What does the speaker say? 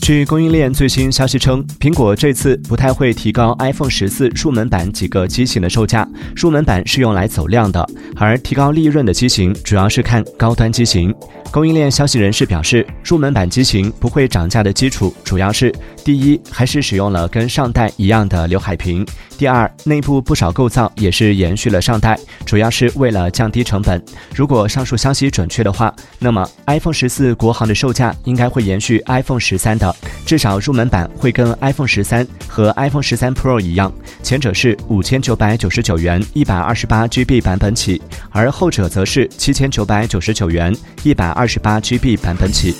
据供应链最新消息称，苹果这次不太会提高 iPhone 十四入门版几个机型的售价。入门版是用来走量的，而提高利润的机型主要是看高端机型。供应链消息人士表示，入门版机型不会涨价的基础主要是：第一，还是使用了跟上代一样的刘海屏；第二，内部不少构造也是延续了上代，主要是为了降低成本。如果上述消息准确的话，那么 iPhone 十四国行的售价应该会延续 iPhone 十三的。至少入门版会跟 iPhone 十三和 iPhone 十三 Pro 一样，前者是五千九百九十九元一百二十八 GB 版本起，而后者则是七千九百九十九元一百二十八 GB 版本起。